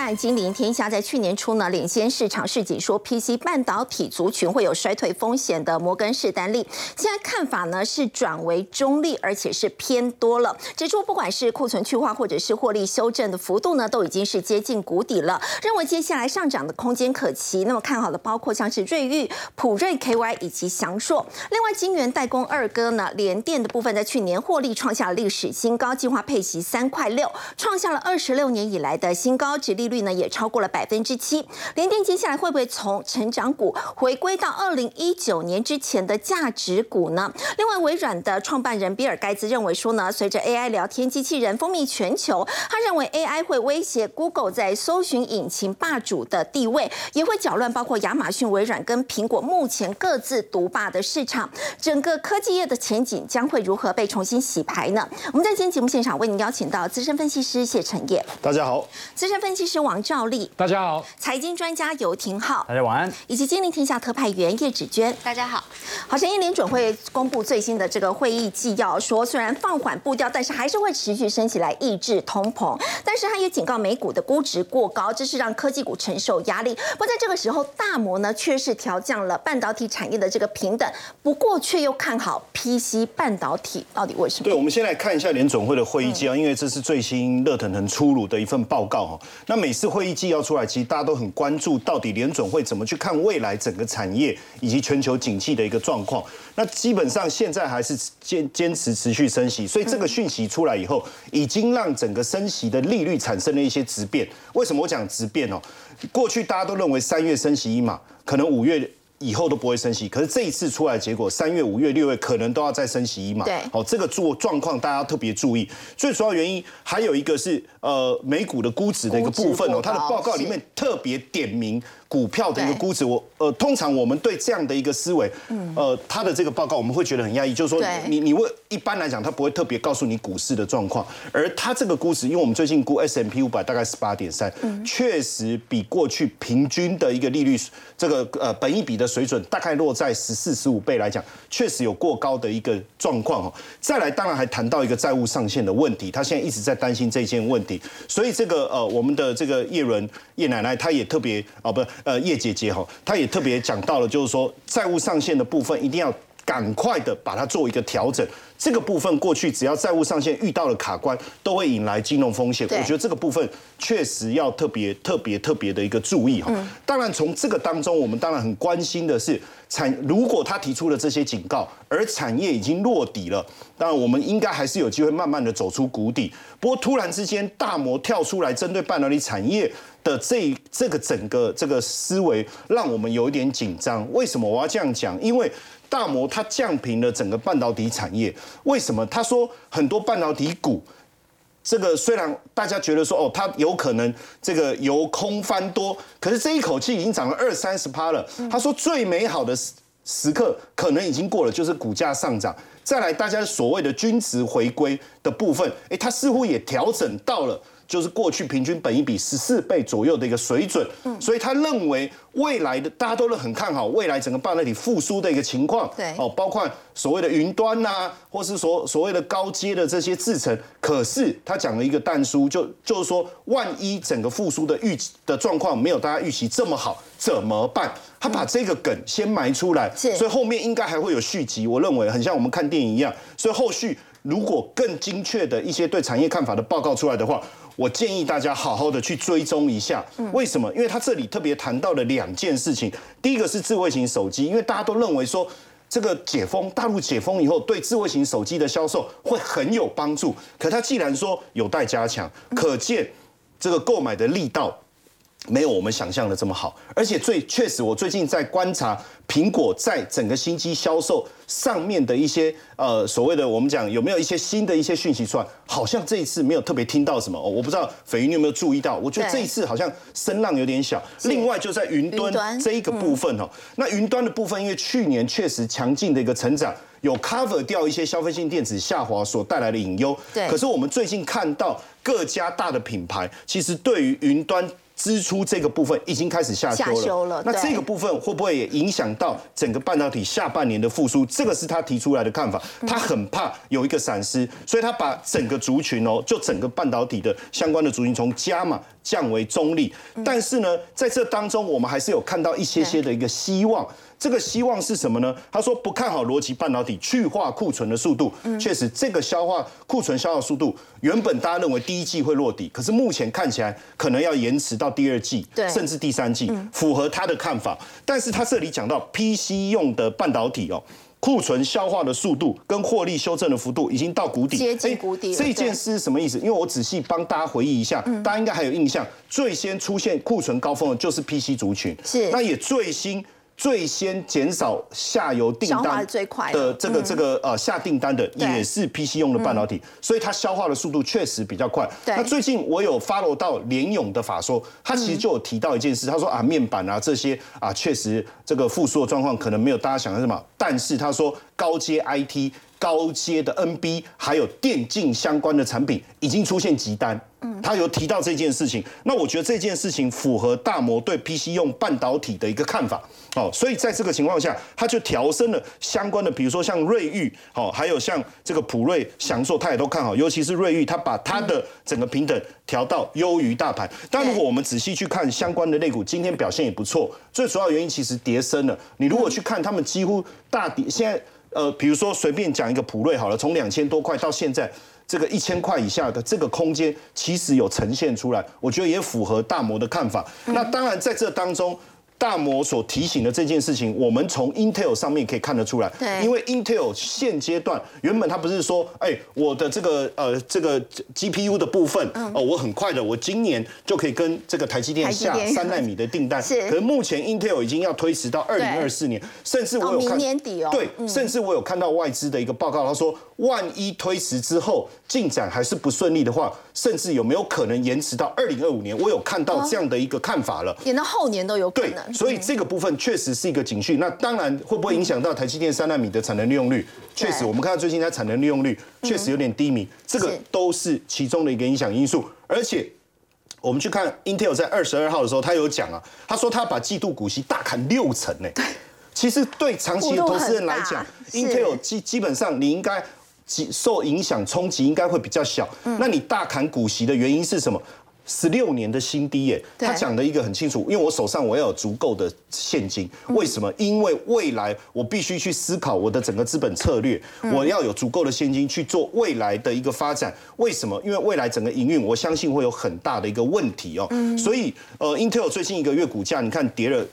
和金陵天下在去年初呢领先市场市井说 PC 半导体族群会有衰退风险的摩根士丹利，现在看法呢是转为中立，而且是偏多了，指出不管是库存去化或者是获利修正的幅度呢，都已经是接近谷底了，认为接下来上涨的空间可期。那么看好的包括像是瑞昱、普瑞 KY 以及翔硕。另外，金源代工二哥呢，联电的部分在去年获利创下了历史新高，计划配息三块六，创下了二十六年以来的新高。高值利率呢也超过了百分之七，联电接下来会不会从成长股回归到二零一九年之前的价值股呢？另外，微软的创办人比尔盖茨认为说呢，随着 AI 聊天机器人风靡全球，他认为 AI 会威胁 Google 在搜寻引擎霸主的地位，也会搅乱包括亚马逊、微软跟苹果目前各自独霸的市场。整个科技业的前景将会如何被重新洗牌呢？我们在今天节目现场为您邀请到资深分析师谢承业，大家好；资深分析师王兆立，大家好；财经专家游廷浩，大家晚安；以及金陵天下特派员叶芷娟，大家好。好，像一联准会公布最新的这个会议纪要，说虽然放缓步调，但是还是会持续升起来抑制通膨。但是他也警告美股的估值过高，这是让科技股承受压力。不过在这个时候，大摩呢却是调降了半导体产业的这个平等，不过却又看好 PC 半导体，到底为什么？对，我们先来看一下联准会的会议纪要，因为这是最新热腾腾出炉的一份报告哈。那每次会议纪要出来，其实大家都很关注，到底联准会怎么去看未来整个产业以及全球景气的一个状况。那基本上现在还是坚坚持持续升息，所以这个讯息出来以后，已经让整个升息的利率产生了一些质变。为什么我讲质变哦？过去大家都认为三月升息一码，可能五月。以后都不会升息，可是这一次出来结果，三月、五月、六月可能都要再升息一码。对，好，这个做状况大家特别注意。最主要原因还有一个是，呃，美股的估值的一个部分哦，它的报告里面特别点名。股票的一个估值，我呃，通常我们对这样的一个思维，呃，他的这个报告我们会觉得很压抑，就是说你你会一般来讲，他不会特别告诉你股市的状况，而他这个估值，因为我们最近估 S M P 五百大概十八点三，确实比过去平均的一个利率，这个呃本益比的水准大概落在十四十五倍来讲，确实有过高的一个状况哦。再来，当然还谈到一个债务上限的问题，他现在一直在担心这件问题，所以这个呃我们的这个叶伦叶奶奶，她也特别啊不。呃，叶姐姐哈，她也特别讲到了，就是说债务上限的部分一定要赶快的把它做一个调整。这个部分过去只要债务上限遇到了卡关，都会引来金融风险。我觉得这个部分确实要特别特别特别的一个注意哈。当然，从这个当中，我们当然很关心的是产，如果他提出了这些警告，而产业已经落底了，当然我们应该还是有机会慢慢的走出谷底。不过突然之间大摩跳出来针对半导体产业的这这个整个这个思维，让我们有一点紧张。为什么我要这样讲？因为大摩他降平了整个半导体产业，为什么？他说很多半导体股，这个虽然大家觉得说哦，它有可能这个由空翻多，可是这一口气已经涨了二三十趴了。他说最美好的时时刻可能已经过了，就是股价上涨。再来，大家所谓的均值回归的部分，哎，它似乎也调整到了。就是过去平均本一比十四倍左右的一个水准，所以他认为未来的大家都是很看好未来整个半导体复苏的一个情况，对，哦，包括所谓的云端呐，或是所所谓的高阶的这些制程，可是他讲了一个淡书，就就是说，万一整个复苏的预的状况没有大家预期这么好，怎么办？他把这个梗先埋出来，所以后面应该还会有续集。我认为很像我们看电影一样，所以后续如果更精确的一些对产业看法的报告出来的话。我建议大家好好的去追踪一下，为什么？因为他这里特别谈到了两件事情。第一个是智慧型手机，因为大家都认为说这个解封，大陆解封以后对智慧型手机的销售会很有帮助。可他既然说有待加强，可见这个购买的力道。没有我们想象的这么好，而且最确实，我最近在观察苹果在整个新机销售上面的一些呃所谓的我们讲有没有一些新的一些讯息出来，好像这一次没有特别听到什么，我不知道斐云你有没有注意到？我觉得这一次好像声浪有点小。另外就在云端这一个部分哦，那云端的部分，因为去年确实强劲的一个成长，有 cover 掉一些消费性电子下滑所带来的隐忧。对。可是我们最近看到各家大的品牌，其实对于云端。支出这个部分已经开始下修了。那这个部分会不会也影响到整个半导体下半年的复苏？这个是他提出来的看法。他很怕有一个闪失，所以他把整个族群哦，就整个半导体的相关的族群从加码降为中立。但是呢，在这当中，我们还是有看到一些些的一个希望。这个希望是什么呢？他说不看好逻辑半导体去化库存的速度。确实，这个消化库存消耗速度，原本大家认为第一季会落底，可是目前看起来可能要延迟到第二季，甚至第三季，符合他的看法。但是他这里讲到 PC 用的半导体哦，库存消化的速度跟获利修正的幅度已经到谷底，接近谷底。这件事是什么意思？因为我仔细帮大家回忆一下，大家应该还有印象，最先出现库存高峰的就是 PC 族群，是那也最新。最先减少下游订单的这个这个呃下订单的也是 PC 用的半导体，所以它消化的速度确实比较快。那最近我有 follow 到联勇的法说，他其实就有提到一件事，他说啊面板啊这些啊确实这个复苏的状况可能没有大家想的什么，但是他说高阶 IT。高阶的 NB 还有电竞相关的产品已经出现急单，嗯，他有提到这件事情，那我觉得这件事情符合大摩对 PC 用半导体的一个看法，哦，所以在这个情况下，他就调升了相关的，比如说像瑞昱，哦，还有像这个普瑞享受，他也都看好，尤其是瑞昱，他把他的整个平等调到优于大盘。但如果我们仔细去看相关的类股，今天表现也不错，最主要原因其实跌升了。你如果去看他们几乎大跌，现在。呃，比如说随便讲一个普瑞好了，从两千多块到现在这个一千块以下的这个空间，其实有呈现出来，我觉得也符合大摩的看法。那当然在这当中。大摩所提醒的这件事情，我们从 Intel 上面可以看得出来。对，因为 Intel 现阶段原本它不是说，哎，我的这个呃这个 GPU 的部分，哦，我很快的，我今年就可以跟这个台积电下三纳米的订单。是。可是目前 Intel 已经要推迟到二零二四年，甚至我有看年底哦。对，甚至我有看到外资的一个报告，他说，万一推迟之后进展还是不顺利的话，甚至有没有可能延迟到二零二五年？我有看到这样的一个看法了，延到后年都有可能。所以这个部分确实是一个警讯。那当然会不会影响到台积电三纳米的产能利用率？确实，我们看到最近它产能利用率确实有点低迷，这个都是其中的一个影响因素。而且我们去看 Intel 在二十二号的时候，他有讲啊，他说他把季度股息大砍六成呢。其实对长期的投资人来讲，Intel 基基本上你应该受影响冲击应该会比较小。那你大砍股息的原因是什么？十六年的新低耶，他讲的一个很清楚，因为我手上我要有足够的现金，为什么？因为未来我必须去思考我的整个资本策略，我要有足够的现金去做未来的一个发展。为什么？因为未来整个营运，我相信会有很大的一个问题哦。所以，呃，Intel 最近一个月股价，你看跌了。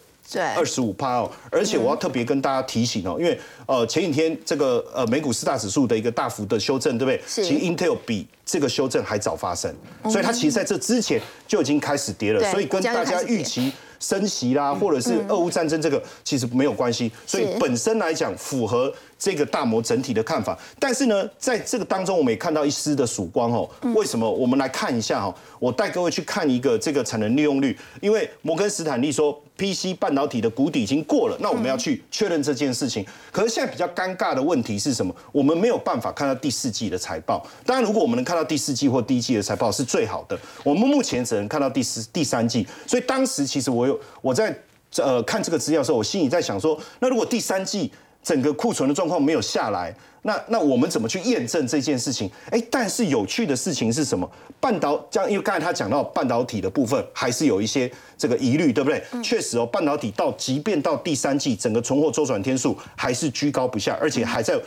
二十五趴哦，而且我要特别跟大家提醒哦，因为呃前几天这个呃美股四大指数的一个大幅的修正，对不对？其实 Intel 比这个修正还早发生，所以它其实在这之前就已经开始跌了，所以跟大家预期升息啦，或者是俄乌战争这个其实没有关系，所以本身来讲符合这个大摩整体的看法。但是呢，在这个当中我们也看到一丝的曙光哦。为什么？我们来看一下哈，我带各位去看一个这个产能利用率，因为摩根斯坦利说。PC 半导体的谷底已经过了，那我们要去确认这件事情。可是现在比较尴尬的问题是什么？我们没有办法看到第四季的财报。当然，如果我们能看到第四季或第一季的财报是最好的。我们目前只能看到第四、第三季。所以当时其实我有我在呃看这个资料的时候，我心里在想说，那如果第三季整个库存的状况没有下来。那那我们怎么去验证这件事情？哎，但是有趣的事情是什么？半导这样，因为刚才他讲到半导体的部分，还是有一些这个疑虑，对不对？确实哦，半导体到即便到第三季，整个存货周转天数还是居高不下，而且还在。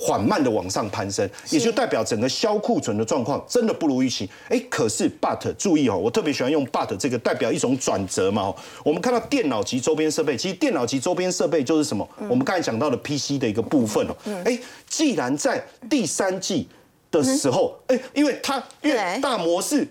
缓慢的往上攀升，也就代表整个销库存的状况真的不如预期。哎，可是 but 注意哦，我特别喜欢用 but 这个代表一种转折嘛。我们看到电脑及周边设备，其实电脑及周边设备就是什么？我们刚才讲到的 PC 的一个部分哦。哎，既然在第三季。的时候，哎，因为他因为大模式，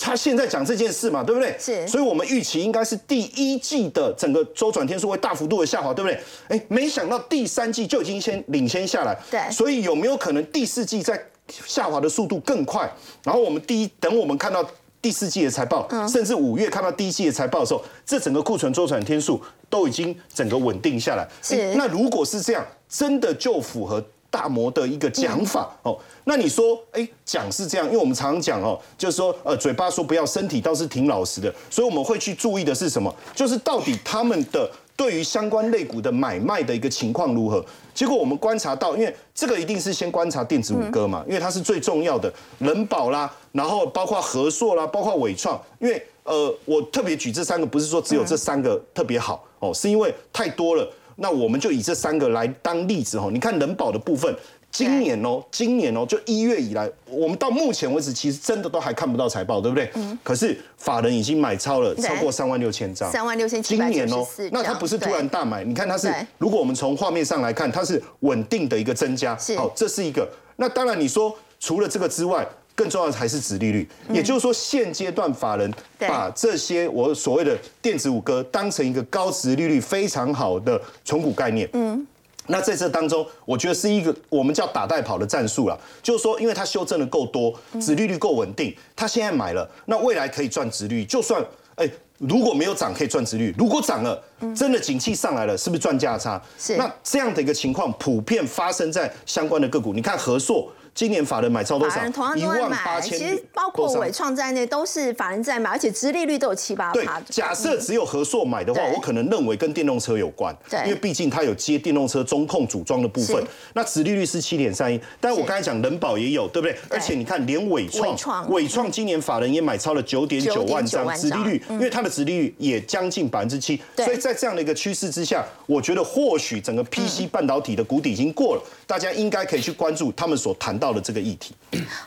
他现在讲这件事嘛，对不对？是，所以我们预期应该是第一季的整个周转天数会大幅度的下滑，对不对？哎，没想到第三季就已经先领先下来，对，所以有没有可能第四季在下滑的速度更快？然后我们第一等我们看到第四季的财报，甚至五月看到第一季的财报的时候，这整个库存周转天数都已经整个稳定下来。是，那如果是这样，真的就符合。大摩的一个讲法哦。那你说，哎，讲是这样，因为我们常常讲哦，就是说，呃，嘴巴说不要，身体倒是挺老实的，所以我们会去注意的是什么？就是到底他们的对于相关类股的买卖的一个情况如何？结果我们观察到，因为这个一定是先观察电子五哥嘛，因为它是最重要的，人保啦，然后包括和硕啦，包括伟创，因为呃，我特别举这三个，不是说只有这三个特别好哦，是因为太多了。那我们就以这三个来当例子哦。你看人保的部分，今年哦，今年哦，就一月以来，我们到目前为止其实真的都还看不到财报，对不对？嗯。可是法人已经买超了超过三万六千张，三万六千今年哦，那它不是突然大买，你看它是，如果我们从画面上来看，它是稳定的一个增加。好，这是一个。那当然你说除了这个之外。更重要的还是殖利率，也就是说，现阶段法人把这些我所谓的电子五哥当成一个高值利率非常好的存股概念。嗯，那在这当中，我觉得是一个我们叫打带跑的战术了，就是说，因为它修正的够多，殖利率够稳定，它现在买了，那未来可以赚殖率。就算哎如果没有涨，可以赚殖率；如果涨了，真的景气上来了，是不是赚价差？是。那这样的一个情况普遍发生在相关的个股，你看和硕。今年法人买超多少？一万八千。其实包括伟创在内都是法人在买，而且殖利率都有七八对，假设只有合硕买的话，我可能认为跟电动车有关。对。因为毕竟它有接电动车中控组装的部分。那殖利率是七点三一，但是我刚才讲人保也有，对不对？而且你看，连伟创，伟创今年法人也买超了九点九万张，殖利率，因为它的殖利率也将近百分之七。所以在这样的一个趋势之下，我觉得或许整个 PC 半导体的谷底已经过了，大家应该可以去关注他们所谈到了这个议题。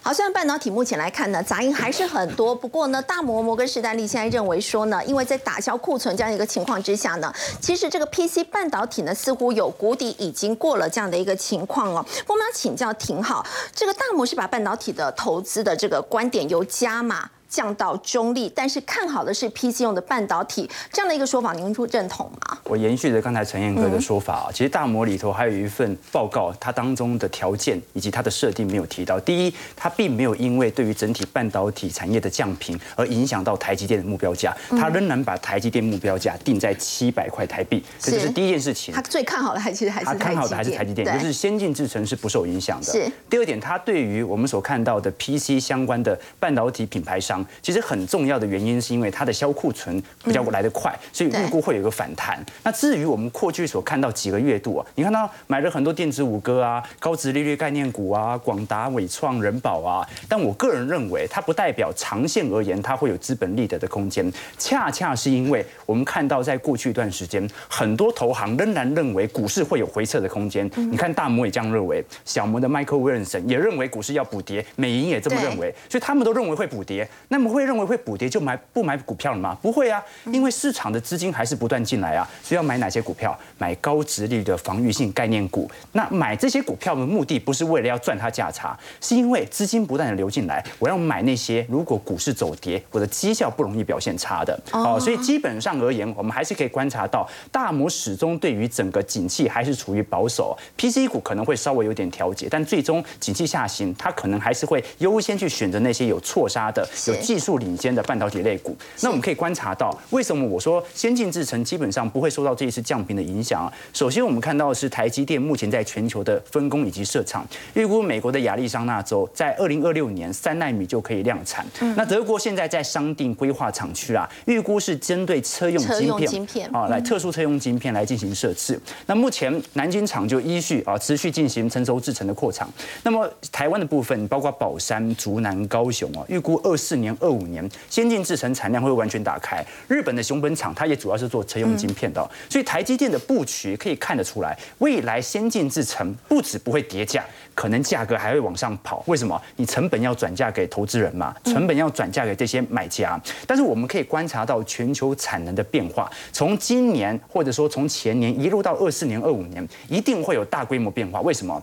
好，虽然半导体目前来看呢，杂音还是很多。不过呢，大摩摩根士丹利现在认为说呢，因为在打消库存这样一个情况之下呢，其实这个 PC 半导体呢，似乎有谷底已经过了这样的一个情况哦。我们要请教挺好，这个大摩是把半导体的投资的这个观点由加码。降到中立，但是看好的是 PC 用的半导体这样的一个说法，您会认同吗？我延续着刚才陈彦哥的说法啊，其实大摩里头还有一份报告，它当中的条件以及它的设定没有提到。第一，它并没有因为对于整体半导体产业的降频而影响到台积电的目标价，它仍然把台积电目标价定在七百块台币，这就是第一件事情。它最看好的还其实还是它看好的还是台积电，就是先进制程是不受影响的。是。第二点，它对于我们所看到的 PC 相关的半导体品牌商，其实。很重要的原因是因为它的销库存比较来得快，所以预估会有一个反弹。那至于我们过去所看到几个月度啊，你看到买了很多电子五哥啊、高值利率概念股啊、广达、伟创、人保啊，但我个人认为它不代表长线而言它会有资本利得的空间。恰恰是因为我们看到在过去一段时间，很多投行仍然认为股市会有回撤的空间。你看大摩也这样认为，小摩的 Michael Wilson 也认为股市要补跌，美银也这么认为，所以他们都认为会补跌。那么会认为会补跌就买不买股票了吗？不会啊，因为市场的资金还是不断进来啊，所以要买哪些股票？买高值率的防御性概念股。那买这些股票的目的不是为了要赚它价差，是因为资金不断的流进来，我要买那些如果股市走跌，我的绩效不容易表现差的。哦，所以基本上而言，我们还是可以观察到，大摩始终对于整个景气还是处于保守。PC 股可能会稍微有点调节，但最终景气下行，它可能还是会优先去选择那些有错杀的、有技术领先的。半导体类股，那我们可以观察到，为什么我说先进制程基本上不会受到这一次降频的影响啊？首先，我们看到的是台积电目前在全球的分工以及设厂，预估美国的亚利桑那州在二零二六年三纳米就可以量产。那德国现在在商定规划厂区啊，预估是针对车用晶片啊，来特殊车用晶片来进行设置。那目前南京厂就依序啊持续进行成熟制程的扩厂。那么台湾的部分，包括宝山、竹南、高雄啊，预估二四年、二五年。先进制程产量会完全打开，日本的熊本厂它也主要是做车用晶片的，所以台积电的布局可以看得出来，未来先进制程不止不会跌价，可能价格还会往上跑。为什么？你成本要转嫁给投资人嘛，成本要转嫁给这些买家。但是我们可以观察到全球产能的变化，从今年或者说从前年一路到二四年、二五年，一定会有大规模变化。为什么？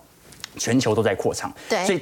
全球都在扩厂，对，所以。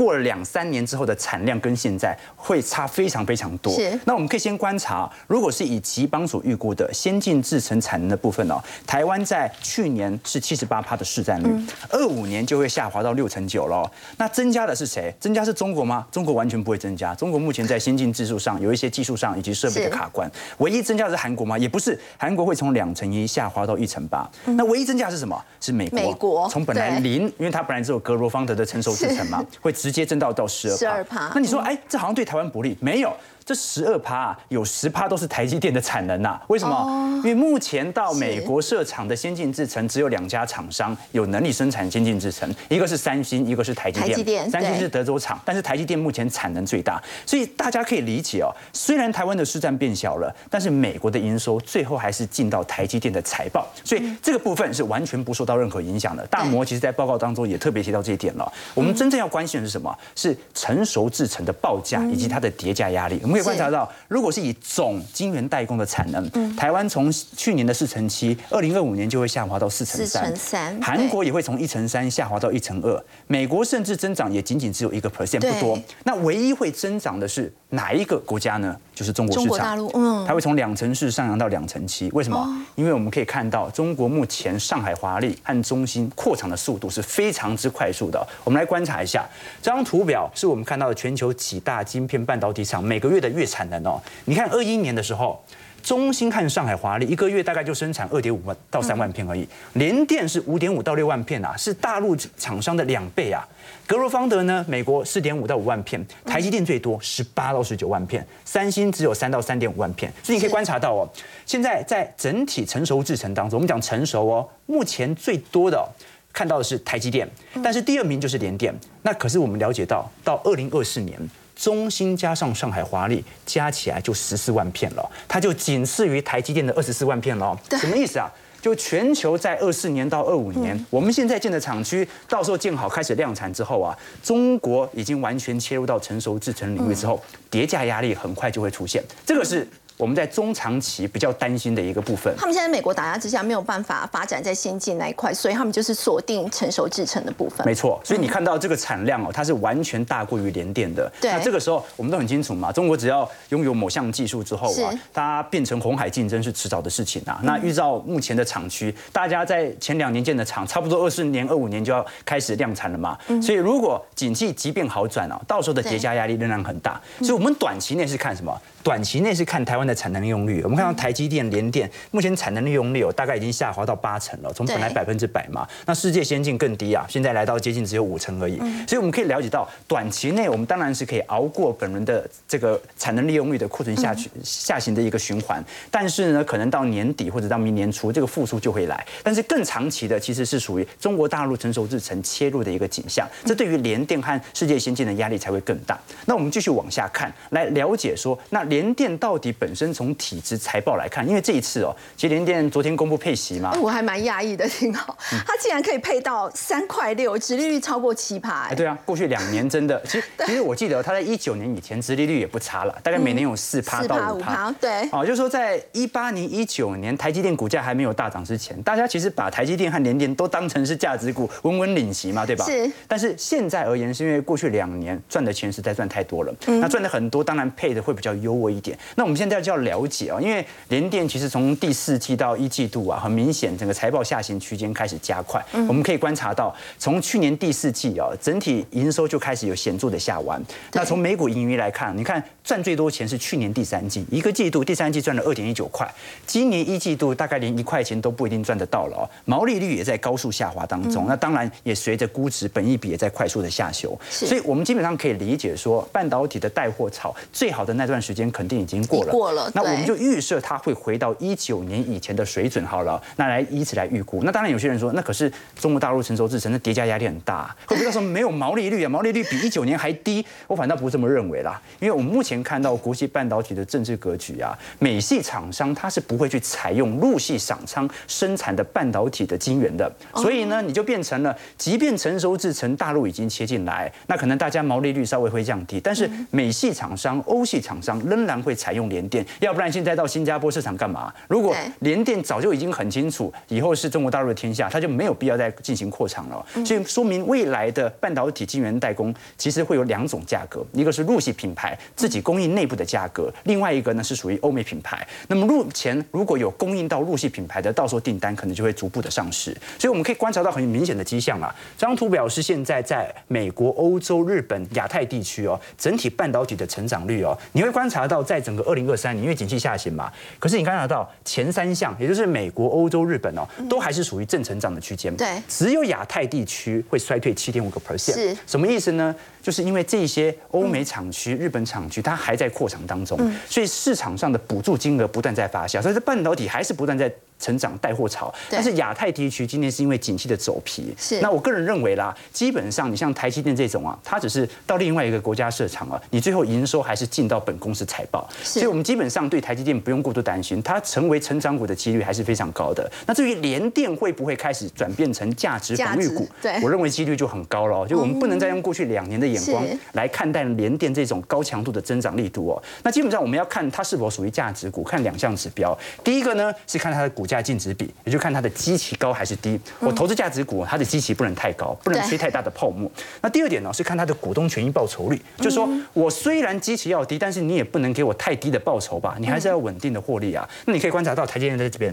过了两三年之后的产量跟现在会差非常非常多。是。那我们可以先观察，如果是以吉邦所预估的先进制程产能的部分哦，台湾在去年是七十八趴的市占率，二五年就会下滑到六成九了。那增加的是谁？增加是中国吗？中国完全不会增加。中国目前在先进技术上有一些技术上以及设备的卡关。唯一增加的是韩国吗？也不是，韩国会从两成一下滑到一成八。那唯一增加是什么？是美国。美国从本来零，因为它本来只有格罗方德的成熟制程嘛，会直接增到到十二。十二趴。那你说，哎，这好像对台湾不利？没有。这十二趴有十趴都是台积电的产能呐？为什么？因为目前到美国设厂的先进制程只有两家厂商有能力生产先进制程，一个是三星，一个是台积电。台积电，三星是德州厂，但是台积电目前产能最大，所以大家可以理解哦。虽然台湾的市占变小了，但是美国的营收最后还是进到台积电的财报，所以这个部分是完全不受到任何影响的。大摩其实在报告当中也特别提到这一点了。我们真正要关心的是什么？是成熟制程的报价以及它的叠加压力。我们可以观察到，如如果是以总晶圆代工的产能，台湾从去年的四成七，二零二五年就会下滑到四成三。韩国也会从一成三下滑到一成二，美国甚至增长也仅仅只有一个 percent 不多。那唯一会增长的是哪一个国家呢？就是中国市场。大陆，嗯，它会从两成四上扬到两成七。为什么？因为我们可以看到，中国目前上海华丽和中心扩厂的速度是非常之快速的。我们来观察一下这张图表，是我们看到的全球几大晶片半导体厂每个月的月产能哦。你看，二一年的时候，中芯和上海华丽一个月大概就生产二点五万到三万片而已，联电是五点五到六万片啊，是大陆厂商的两倍啊。格罗方德呢，美国四点五到五万片，台积电最多十八到十九万片，三星只有三到三点五万片。所以你可以观察到哦，现在在整体成熟制程当中，我们讲成熟哦，目前最多的看到的是台积电，但是第二名就是联电。那可是我们了解到，到二零二四年。中芯加上上海华力加起来就十四万片了，它就仅次于台积电的二十四万片了。什么意思啊？就全球在二四年到二五年，我们现在建的厂区，到时候建好开始量产之后啊，中国已经完全切入到成熟制程领域之后，叠加压力很快就会出现。这个是。我们在中长期比较担心的一个部分，他们现在美国打压之下没有办法发展在先进那一块，所以他们就是锁定成熟制成的部分。没错，所以你看到这个产量哦，它是完全大过于联电的。对，那这个时候我们都很清楚嘛，中国只要拥有某项技术之后啊，它变成红海竞争是迟早的事情啊。那预照目前的厂区，大家在前两年建的厂，差不多二四年、二五年就要开始量产了嘛。所以如果景气即便好转哦，到时候的叠加压力仍然很大。所以我们短期内是看什么？短期内是看台湾的产能利用率。我们看到台积电、联电目前产能利用率大概已经下滑到八成了，从本来百分之百嘛，那世界先进更低啊，现在来到接近只有五成而已。所以我们可以了解到，短期内我们当然是可以熬过本轮的这个产能利用率的库存下去下行的一个循环，但是呢，可能到年底或者到明年初，这个复苏就会来。但是更长期的其实是属于中国大陆成熟制程切入的一个景象，这对于联电和世界先进的压力才会更大。那我们继续往下看，来了解说那。联电到底本身从体质财报来看，因为这一次哦，其实联电昨天公布配息嘛，我还蛮讶异的，挺好，它竟然可以配到三块六，殖利率超过七趴。对啊，过去两年真的，其实其实我记得它在一九年以前殖利率也不差了，大概每年有四趴到五趴。对，哦，就是说在一八年、一九年台积电股价还没有大涨之前，大家其实把台积电和联电都当成是价值股，稳稳领息嘛，对吧？是。但是现在而言，是因为过去两年赚的钱实在赚太多了，那赚的很多，当然配的会比较优。渥一点，那我们现在就要了解啊，因为联电其实从第四季到一季度啊，很明显整个财报下行区间开始加快。我们可以观察到，从去年第四季啊，整体营收就开始有显著的下弯。那从每股盈余来看，你看赚最多钱是去年第三季，一个季度第三季赚了二点一九块，今年一季度大概连一块钱都不一定赚得到了哦。毛利率也在高速下滑当中，那当然也随着估值、本益比也在快速的下修。所以我们基本上可以理解说，半导体的带货潮最好的那段时间。肯定已经过了，过了。那我们就预设它会回到一九年以前的水准好了。那来以此来预估。那当然有些人说，那可是中国大陆成熟制程，那叠加压力很大，会不会到时候没有毛利率啊？毛利率比一九年还低？我反倒不这么认为啦。因为我们目前看到国际半导体的政治格局啊，美系厂商它是不会去采用陆系厂商生产的半导体的晶圆的。所以呢，你就变成了，即便成熟制程大陆已经切进来，那可能大家毛利率稍微会降低，但是美系厂商、欧系厂商。仍然会采用联电，电，要不然现在到新加坡市场干嘛？如果联电早就已经很清楚，以后是中国大陆的天下，它就没有必要再进行扩厂了。所以说明未来的半导体晶圆代工其实会有两种价格，一个是入系品牌自己供应内部的价格，另外一个呢是属于欧美品牌。那么目前如果有供应到入系品牌的，到时候订单可能就会逐步的上市。所以我们可以观察到很明显的迹象啊。这张图表示现在在美国、欧洲、日本、亚太地区哦，整体半导体的成长率哦，你会观察到在整个二零二三年，因为景气下行嘛，可是你观察到前三项，也就是美国、欧洲、日本哦，都还是属于正成长的区间。对，只有亚太地区会衰退七点五个 percent。是，什么意思呢？就是因为这些欧美厂区、日本厂区，它还在扩厂当中，所以市场上的补助金额不断在发酵，所以这半导体还是不断在。成长带货潮，但是亚太地区今天是因为景气的走皮。是，那我个人认为啦，基本上你像台积电这种啊，它只是到另外一个国家设厂啊，你最后营收还是进到本公司财报。所以我们基本上对台积电不用过度担心，它成为成长股的几率还是非常高的。那至于联电会不会开始转变成价值防御股？对，我认为几率就很高了。就我们不能再用过去两年的眼光来看待联电这种高强度的增长力度哦。那基本上我们要看它是否属于价值股，看两项指标。第一个呢是看它的股价净值比。也就看它的基期高还是低。我投资价值股，它的基期不能太高，不能吹太大的泡沫。那第二点呢，是看它的股东权益报酬率，就是说我虽然基期要低，但是你也不能给我太低的报酬吧，你还是要稳定的获利啊。那你可以观察到台积电在这边，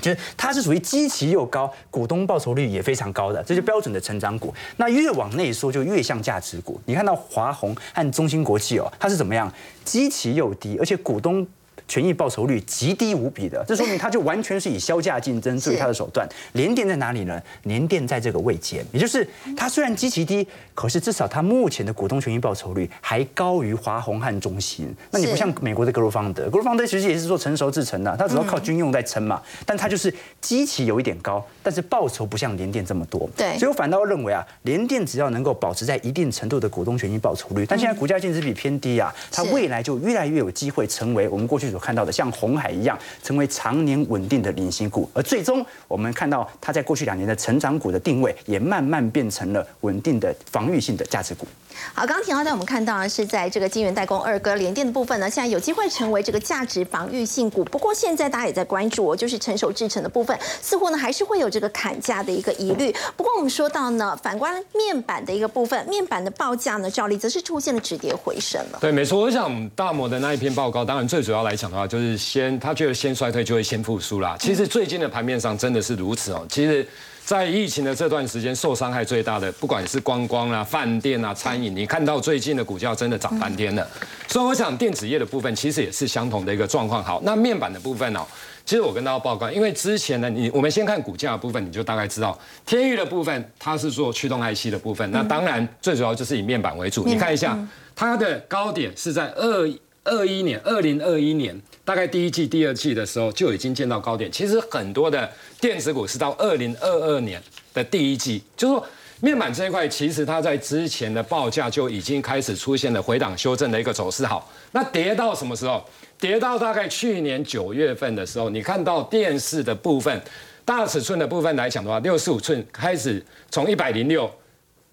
就是它是属于基期又高，股东报酬率也非常高的，这就标准的成长股。那越往内缩，就越像价值股。你看到华虹和中芯国际哦，它是怎么样？基期又低，而且股东。权益报酬率极低无比的，这说明它就完全是以销价竞争作为它的手段。联电在哪里呢？联电在这个位阶，也就是它虽然极其低，可是至少它目前的股东权益报酬率还高于华虹和中芯。那你不像美国的格罗方德，格罗方德其实也是做成熟制成的，它主要靠军用在撑嘛，但它就是基期有一点高，但是报酬不像联电这么多。对，所以我反倒认为啊，联电只要能够保持在一定程度的股东权益报酬率，但现在股价净值比偏低啊，它未来就越来越有机会成为我们过去所。看到的像红海一样，成为常年稳定的领薪股，而最终我们看到它在过去两年的成长股的定位，也慢慢变成了稳定的防御性的价值股。好，刚刚田浩在我们看到的是在这个金源代工二哥联电的部分呢，现在有机会成为这个价值防御性股。不过现在大家也在关注，就是成熟制成的部分，似乎呢还是会有这个砍价的一个疑虑。不过我们说到呢，反观面板的一个部分，面板的报价呢，照例则是出现了止跌回升了。对，没错。我想大摩的那一篇报告，当然最主要来讲。的话就是先，他觉得先衰退就会先复苏啦。其实最近的盘面上真的是如此哦。其实，在疫情的这段时间，受伤害最大的，不管是观光啊、饭店啊、餐饮，你看到最近的股价真的涨翻天了。所以我想电子业的部分其实也是相同的一个状况。好，那面板的部分哦，其实我跟大家报告，因为之前呢，你我们先看股价的部分，你就大概知道天域的部分它是做驱动 IC 的部分，那当然最主要就是以面板为主。你看一下它的高点是在二。二一年，二零二一年，大概第一季、第二季的时候就已经见到高点。其实很多的电子股是到二零二二年的第一季，就是说面板这一块，其实它在之前的报价就已经开始出现了回档修正的一个走势。好，那跌到什么时候？跌到大概去年九月份的时候，你看到电视的部分，大尺寸的部分来讲的话，六十五寸开始从一百零六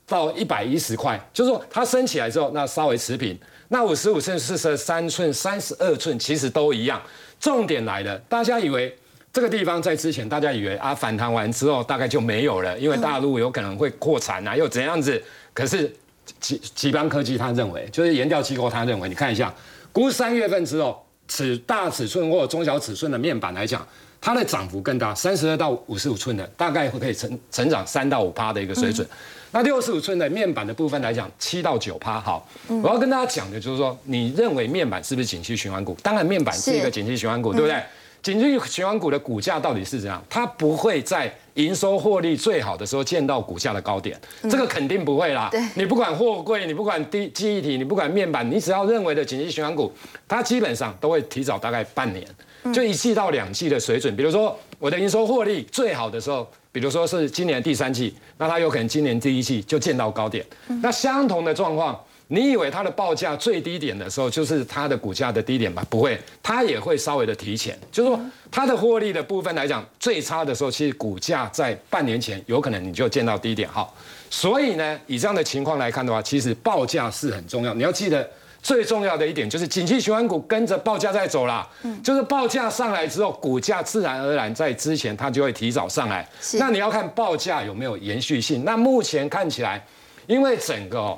到一百一十块，就是说它升起来之后，那稍微持平。那五十五寸、四十三寸、三十二寸其实都一样。重点来了，大家以为这个地方在之前，大家以为啊反弹完之后大概就没有了，因为大陆有可能会扩产啊，又怎样子？可是吉吉邦科技他认为，就是研调机构他认为，你看一下，估三月份之后，尺大尺寸或中小尺寸的面板来讲，它的涨幅更大，三十二到五十五寸的大概会可以成成长三到五趴的一个水准。那六十五寸的面板的部分来讲，七到九趴。好，我要跟大家讲的就是说，你认为面板是不是景气循环股？当然，面板是一个景气循环股，对不对？景气循环股的股价到底是怎样？它不会在营收获利最好的时候见到股价的高点，这个肯定不会啦。你不管货柜，你不管低记忆体，你不管面板，你只要认为的景气循环股，它基本上都会提早大概半年，就一季到两季的水准。比如说，我的营收获利最好的时候。比如说是今年第三季，那它有可能今年第一季就见到高点。那相同的状况，你以为它的报价最低点的时候，就是它的股价的低点吧？不会，它也会稍微的提前。就是说，它的获利的部分来讲，最差的时候，其实股价在半年前有可能你就见到低点。哈，所以呢，以这样的情况来看的话，其实报价是很重要。你要记得，最重要的一点就是景气循环股跟着报价在走啦，就是报价上来之后，股价自然而然在之前它就会提早上来。那你要看报价有没有延续性。那目前看起来，因为整个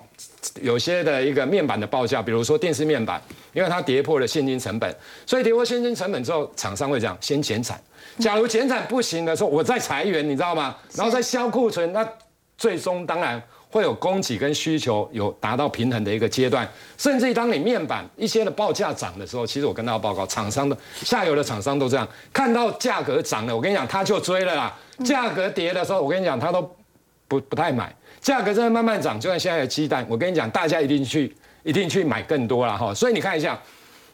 有些的一个面板的报价，比如说电视面板，因为它跌破了现金成本，所以跌破现金成本之后，厂商会这样先减产。假如减产不行的时候，我再裁员，你知道吗？然后再销库存，那最终当然会有供给跟需求有达到平衡的一个阶段。甚至于当你面板一些的报价涨的时候，其实我跟大家报告，厂商的下游的厂商都这样，看到价格涨了，我跟你讲，他就追了啦。价格跌的时候，我跟你讲，他都不不太买。价格在慢慢涨，就像现在的鸡蛋，我跟你讲，大家一定去一定去买更多了哈。所以你看一下。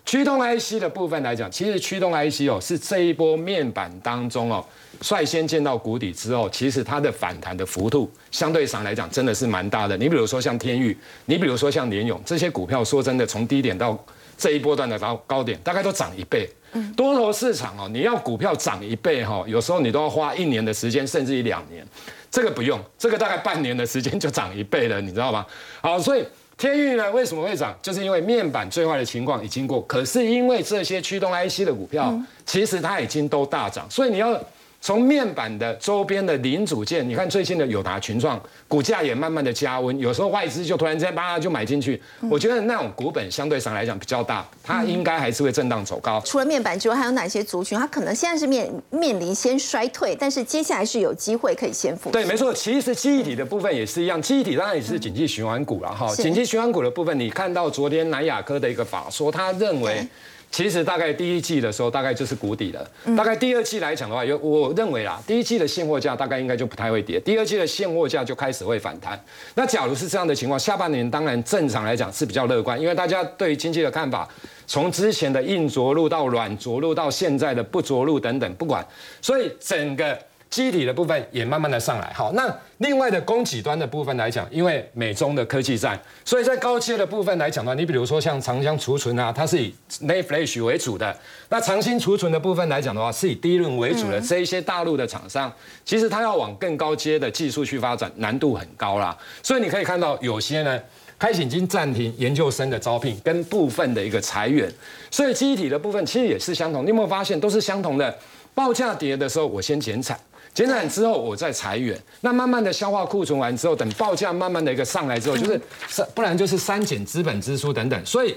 驱动 IC 的部分来讲，其实驱动 IC 哦是这一波面板当中哦率先见到谷底之后，其实它的反弹的幅度相对上来讲真的是蛮大的。你比如说像天域，你比如说像联勇这些股票，说真的，从低点到这一波段的高高点，大概都涨一倍。多头市场哦，你要股票涨一倍哈，有时候你都要花一年的时间，甚至于两年。这个不用，这个大概半年的时间就涨一倍了，你知道吗？好，所以。天域呢为什么会涨？就是因为面板最坏的情况已经过，可是因为这些驱动 IC 的股票，其实它已经都大涨，所以你要。从面板的周边的零组件，你看最近的友达群创股价也慢慢的加温，有时候外资就突然之间叭就买进去，我觉得那种股本相对上来讲比较大，它应该还是会震荡走高。除了面板之外，还有哪些族群？它可能现在是面面临先衰退，但是接下来是有机会可以先复。对，没错，其实记忆体的部分也是一样，记忆体当然也是景气循环股了哈。景气循环股的部分，你看到昨天南亚科的一个法说，他认为。其实大概第一季的时候，大概就是谷底了。大概第二季来讲的话，有我认为啦，第一季的现货价大概应该就不太会跌，第二季的现货价就开始会反弹。那假如是这样的情况，下半年当然正常来讲是比较乐观，因为大家对经济的看法，从之前的硬着陆到软着陆到现在的不着陆等等，不管，所以整个。机体的部分也慢慢的上来，好，那另外的供给端的部分来讲，因为美中的科技战，所以在高阶的部分来讲的话，你比如说像长江储存啊，它是以 NAND Flash 为主的，那长兴储存的部分来讲的话，是以低润为主的这一些大陆的厂商，其实它要往更高阶的技术去发展，难度很高啦，所以你可以看到有些呢，开始已经暂停研究生的招聘跟部分的一个裁员，所以机体的部分其实也是相同，你有没有发现都是相同的，报价跌的时候我先减产。减产之后，我再裁员，那慢慢的消化库存完之后，等报价慢慢的一个上来之后，就是三，不然就是删减资本支出等等。所以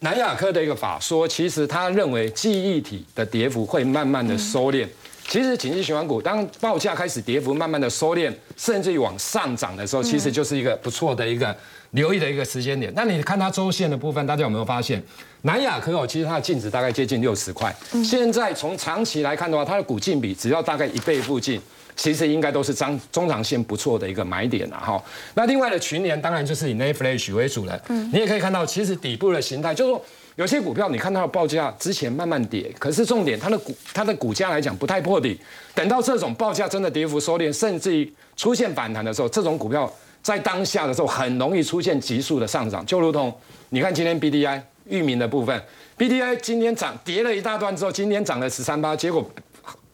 南亚科的一个法说，其实他认为记忆体的跌幅会慢慢的收敛。其实景气循环股当报价开始跌幅慢慢的收敛，甚至于往上涨的时候，其实就是一个不错的一个。留意的一个时间点，那你看它周线的部分，大家有没有发现，南亚可口，其实它的净值大概接近六十块，现在从长期来看的话，它的股净比只要大概一倍附近，其实应该都是中中长线不错的一个买点了哈。那另外的群联当然就是以 Nate Flash 为主了，嗯你也可以看到，其实底部的形态就是说，有些股票你看它的报价之前慢慢跌，可是重点它的股它的股价来讲不太破底，等到这种报价真的跌幅收敛，甚至于出现反弹的时候，这种股票。在当下的时候，很容易出现急速的上涨，就如同你看今天 B D I 域名的部分，B D I 今天涨跌了一大段之后，今天涨了十三八，结果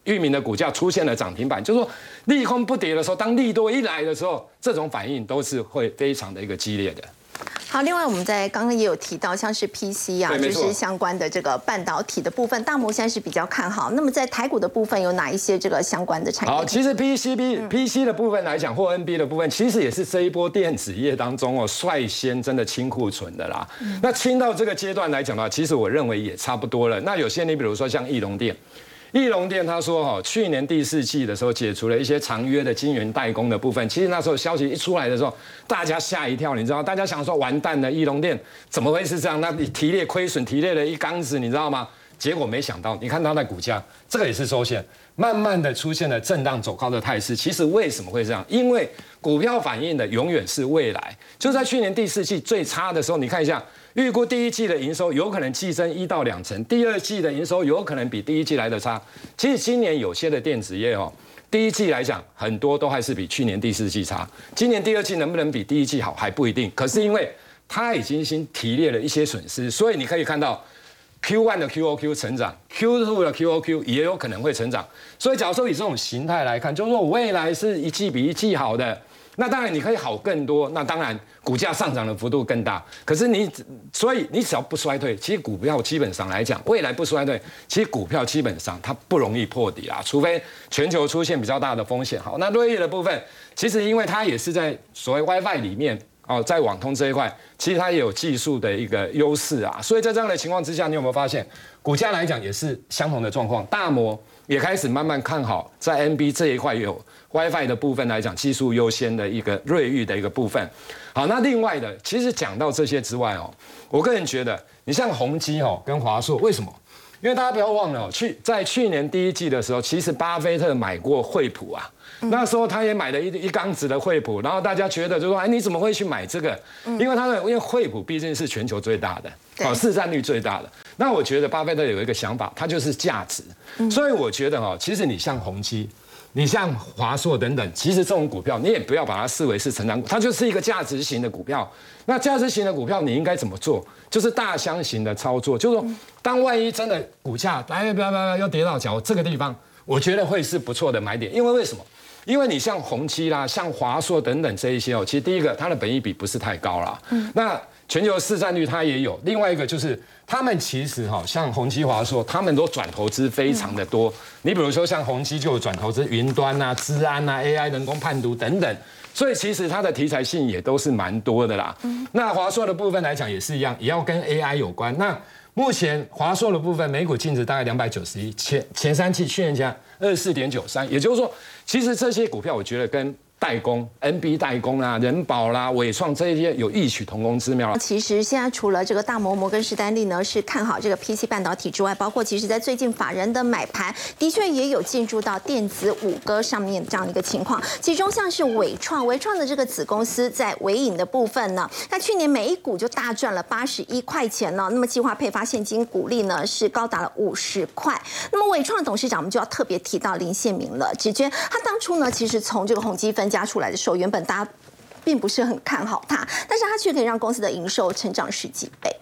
域名的股价出现了涨停板，就是说利空不跌的时候，当利多一来的时候，这种反应都是会非常的一个激烈的。好，另外我们在刚刚也有提到，像是 PC 啊，就是相关的这个半导体的部分，大摩现在是比较看好。那么在台股的部分有哪一些这个相关的产业？好，其实 PCB、PC 的部分来讲，或 NB 的部分，其实也是这一波电子业当中哦，率先真的清库存的啦。那清到这个阶段来讲的话，其实我认为也差不多了。那有些你比如说像翼龙电。翼龙电他说哈，去年第四季的时候解除了一些长约的晶圆代工的部分。其实那时候消息一出来的时候，大家吓一跳，你知道？大家想说完蛋了，翼龙电怎么会是这样？那你提炼亏损提炼了一缸子，你知道吗？结果没想到，你看它的股价，这个也是收线，慢慢的出现了震荡走高的态势。其实为什么会这样？因为股票反映的永远是未来。就在去年第四季最差的时候，你看一下。预估第一季的营收有可能激增一到两成，第二季的营收有可能比第一季来的差。其实今年有些的电子业哦，第一季来讲很多都还是比去年第四季差。今年第二季能不能比第一季好还不一定。可是因为它已经先提列了一些损失，所以你可以看到 Q1 的 QOQ 成长，Q2 的 QOQ 也有可能会成长。所以假如说以这种形态来看，就是说未来是一季比一季好的。那当然你可以好更多，那当然股价上涨的幅度更大。可是你所以你只要不衰退，其实股票基本上来讲，未来不衰退，其实股票基本上它不容易破底啊，除非全球出现比较大的风险。好，那瑞昱的部分，其实因为它也是在所谓 WiFi 里面哦，在网通这一块，其实它也有技术的一个优势啊，所以在这样的情况之下，你有没有发现股价来讲也是相同的状况？大摩也开始慢慢看好在 NB 这一块有。WiFi 的部分来讲，技术优先的一个瑞昱的一个部分。好，那另外的，其实讲到这些之外哦，我个人觉得，你像宏基哦跟华硕，为什么？因为大家不要忘了，去在去年第一季的时候，其实巴菲特买过惠普啊，那时候他也买了一一缸子的惠普，然后大家觉得就说，哎，你怎么会去买这个？因为他的因为惠普毕竟是全球最大的，哦，市占率最大的。那我觉得巴菲特有一个想法，他就是价值。所以我觉得哦，其实你像宏基。你像华硕等等，其实这种股票你也不要把它视为是成长股，它就是一个价值型的股票。那价值型的股票你应该怎么做？就是大箱型的操作，就是说，当万一真的股价哎不要不要要跌到脚这个地方，我觉得会是不错的买点。因为为什么？因为你像宏基啦、像华硕等等这一些哦，其实第一个它的本益比不是太高啦。嗯。那全球市占率它也有，另外一个就是他们其实哈，像宏基、华硕，他们都转投资非常的多。你比如说像宏基就有转投资云端啊、治安啊、AI、人工判读等等，所以其实它的题材性也都是蛮多的啦。那华硕的部分来讲也是一样，也要跟 AI 有关。那目前华硕的部分每股净值大概两百九十一，前前三季去年加二十四点九三，也就是说，其实这些股票我觉得跟代工，NB 代工啊，人保啦、伟创这些有异曲同工之妙。其实现在除了这个大摩摩根士丹利呢是看好这个 PC 半导体之外，包括其实在最近法人的买盘的确也有进入到电子五哥上面这样的一个情况。其中像是伟创，伟创的这个子公司在伟影的部分呢，那去年每一股就大赚了八十一块钱呢。那么计划配发现金股利呢是高达了五十块。那么伟创董事长我们就要特别提到林宪明了，只觉他当初呢其实从这个宏基分。加出来的时候，原本搭。并不是很看好它，但是它却可以让公司的营收成长十几倍。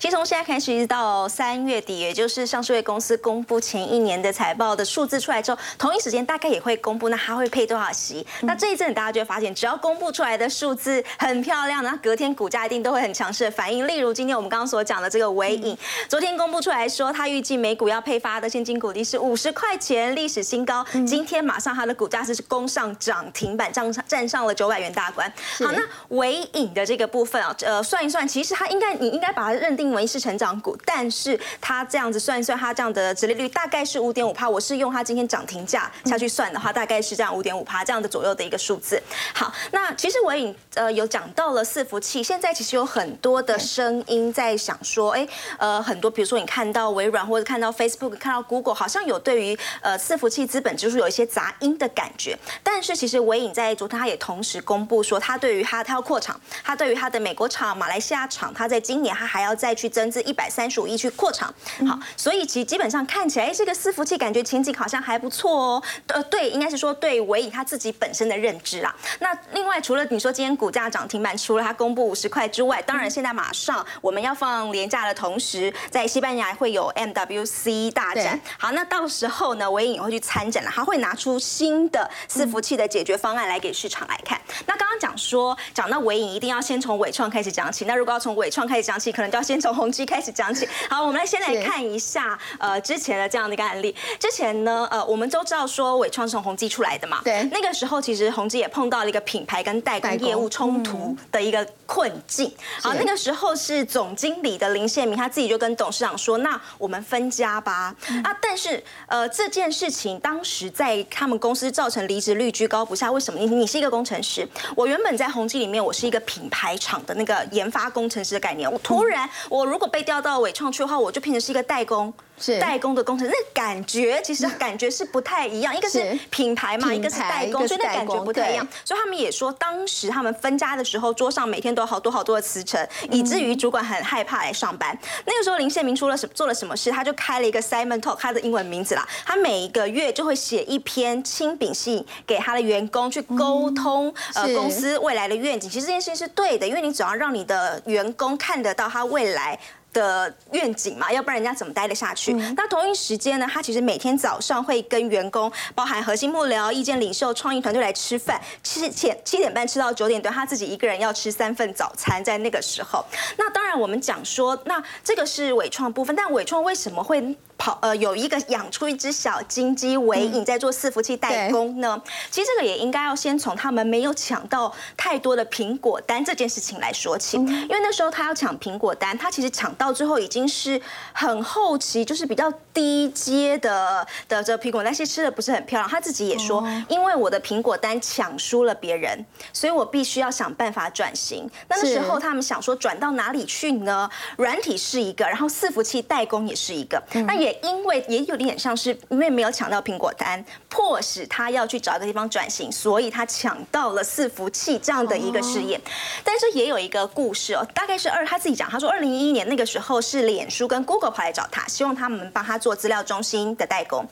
其实从现在开始一直到三月底，也就是上市公司公布前一年的财报的数字出来之后，同一时间大概也会公布，那它会配多少息？那这一阵大家就会发现，只要公布出来的数字很漂亮，那隔天股价一定都会很强势的反应。例如今天我们刚刚所讲的这个尾影，昨天公布出来说，它预计每股要配发的现金股利是五十块钱，历史新高。今天马上它的股价是攻上涨停板，站上站上了九百元大关。好，那尾影的这个部分啊，呃，算一算，其实它应该，你应该把它认定为是成长股，但是它这样子算一算，它这样的殖利率大概是五点五趴。我是用它今天涨停价下去算的话，大概是这样五点五趴这样的左右的一个数字。好，那其实尾影呃有讲到了伺服器，现在其实有很多的声音在想说，哎，呃，很多比如说你看到微软或者看到 Facebook、看到 Google，好像有对于呃伺服器资本指数有一些杂音的感觉。但是其实尾影在昨天他也同时公布说，他对于他他要扩厂，他对于他的美国厂、马来西亚厂，他在今年他还要再去增资一百三十五亿去扩厂。好，所以其实基本上看起来，这个伺服器感觉前景好像还不错哦。呃，对，应该是说对维以他自己本身的认知啦。那另外除了你说今天股价涨停板，除了他公布五十块之外，当然现在马上我们要放廉价的同时，在西班牙会有 MWC 大展。好，那到时候呢，维影也会去参展了，他会拿出新的伺服器的解决方案来给市场来看。那刚刚讲说。讲到尾影，一定要先从伟创开始讲起。那如果要从伟创开始讲起，可能就要先从宏基开始讲起。好，我们来先来看一下呃之前的这样的一个案例。之前呢，呃，我们都知道说伟创是从宏基出来的嘛。对。那个时候其实宏基也碰到了一个品牌跟代工业务冲突的一个困境。好，那个时候是总经理的林宪明他自己就跟董事长说：“那我们分家吧。”啊，但是呃这件事情当时在他们公司造成离职率居高不下。为什么？你你是一个工程师，我原本在宏基里面。我是一个品牌厂的那个研发工程师的概念。我突然，我如果被调到伟创去的话，我就变成是一个代工。代工的工程，那感觉其实感觉是不太一样，一个是品牌嘛，一个是代工，所以那感觉不太一样。所以他们也说，当时他们分家的时候，桌上每天都有好多好多的辞呈，以至于主管很害怕来上班。那个时候林宪明出了什做了什么事，他就开了一个 Simon Talk，他的英文名字啦。他每一个月就会写一篇亲笔信给他的员工，去沟通呃公司未来的愿景。其实这件事情是对的，因为你总要让你的员工看得到他未来。的愿景嘛，要不然人家怎么待得下去？那同一时间呢，他其实每天早上会跟员工，包含核心幕僚、意见领袖、创意团队来吃饭，七七七点半吃到九点多，他自己一个人要吃三份早餐，在那个时候。那当然，我们讲说，那这个是伟创部分，但伟创为什么会？跑呃，有一个养出一只小金鸡为影在做伺服器代工呢。其实这个也应该要先从他们没有抢到太多的苹果单这件事情来说起，因为那时候他要抢苹果单，他其实抢到之后已经是很后期，就是比较低阶的的这苹果，那些吃的不是很漂亮。他自己也说，因为我的苹果单抢输了别人，所以我必须要想办法转型。那个时候他们想说转到哪里去呢？软体是一个，然后伺服器代工也是一个，那也。因为也有点像是因为没有抢到苹果单，迫使他要去找一个地方转型，所以他抢到了伺服器这样的一个事业。但是也有一个故事哦，大概是二他自己讲，他说二零一一年那个时候是脸书跟 Google 跑来找他，希望他们帮他做资料中心的代工。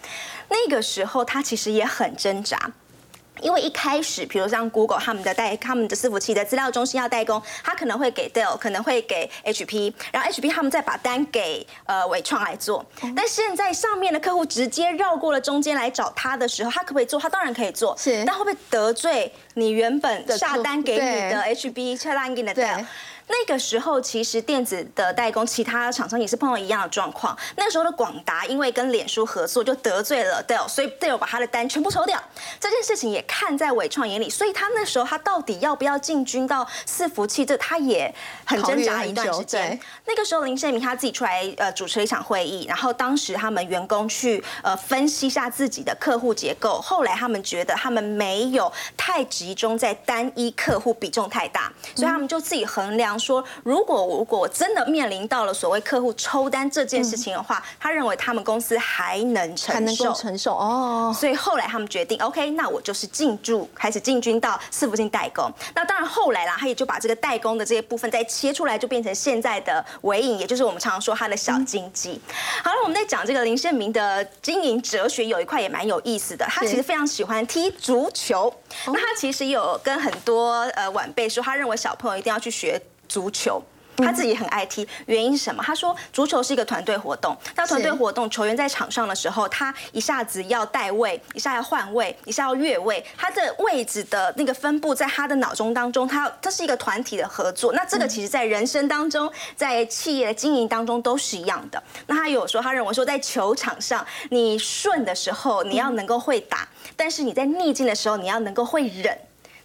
那个时候他其实也很挣扎。因为一开始，比如像 Google 他们的代他们的伺服器的资料中心要代工，他可能会给 Dell，可能会给 HP，然后 HP 他们再把单给呃伟创来做。但现在上面的客户直接绕过了中间来找他的时候，他可不可以做？他当然可以做，是。但会不会得罪你原本下单给你的 HB 下单给你的 Dell？那个时候，其实电子的代工，其他厂商也是碰到一样的状况。那时候的广达因为跟脸书合作，就得罪了 Dell，所以 Dell 把他的单全部抽掉。这件事情也看在伟创眼里，所以他那时候他到底要不要进军到伺服器，这他也很挣扎一段时间。那个时候林胜明他自己出来呃主持了一场会议，然后当时他们员工去呃分析一下自己的客户结构，后来他们觉得他们没有太集中在单一客户比重太大，所以他们就自己衡量。说如果如果真的面临到了所谓客户抽单这件事情的话，他认为他们公司还能承受，还能够承受哦。所以后来他们决定，OK，那我就是进驻，开始进军到伺服器代工。那当然后来啦，他也就把这个代工的这些部分再切出来，就变成现在的尾影，也就是我们常常说他的小经济。好了，我们在讲这个林胜明的经营哲学，有一块也蛮有意思的。他其实非常喜欢踢足球，那他其实有跟很多呃晚辈说，他认为小朋友一定要去学。足球，他自己很爱踢，原因是什么？他说足球是一个团队活动，那团队活动，球员在场上的时候，他一下子要带位，一下要换位，一下要越位，他的位置的那个分布在他的脑中当中，他这是一个团体的合作。那这个其实在人生当中，在企业的经营当中都是一样的。那他有说，他认为说，在球场上，你顺的时候你要能够会打，但是你在逆境的时候，你要能够会忍。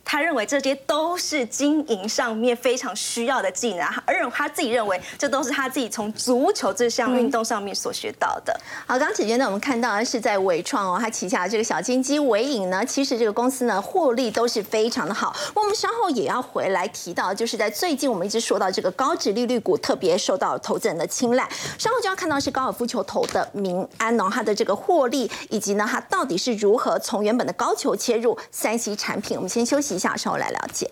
他认为这些都是经营上面非常需要的技能，而他自己认为这都是他自己从足球这项运动上面所学到的。好，刚姐姐呢，我们看到的是在伟创哦，他旗下的这个小金鸡伟影呢，其实这个公司呢获利都是非常的好。我们稍后也要回来提到，就是在最近我们一直说到这个高值利率股特别受到投资人的青睐。稍后就要看到是高尔夫球投的民安哦，它的这个获利以及呢它到底是如何从原本的高球切入三 C 产品。我们先休息。下稍后来了解。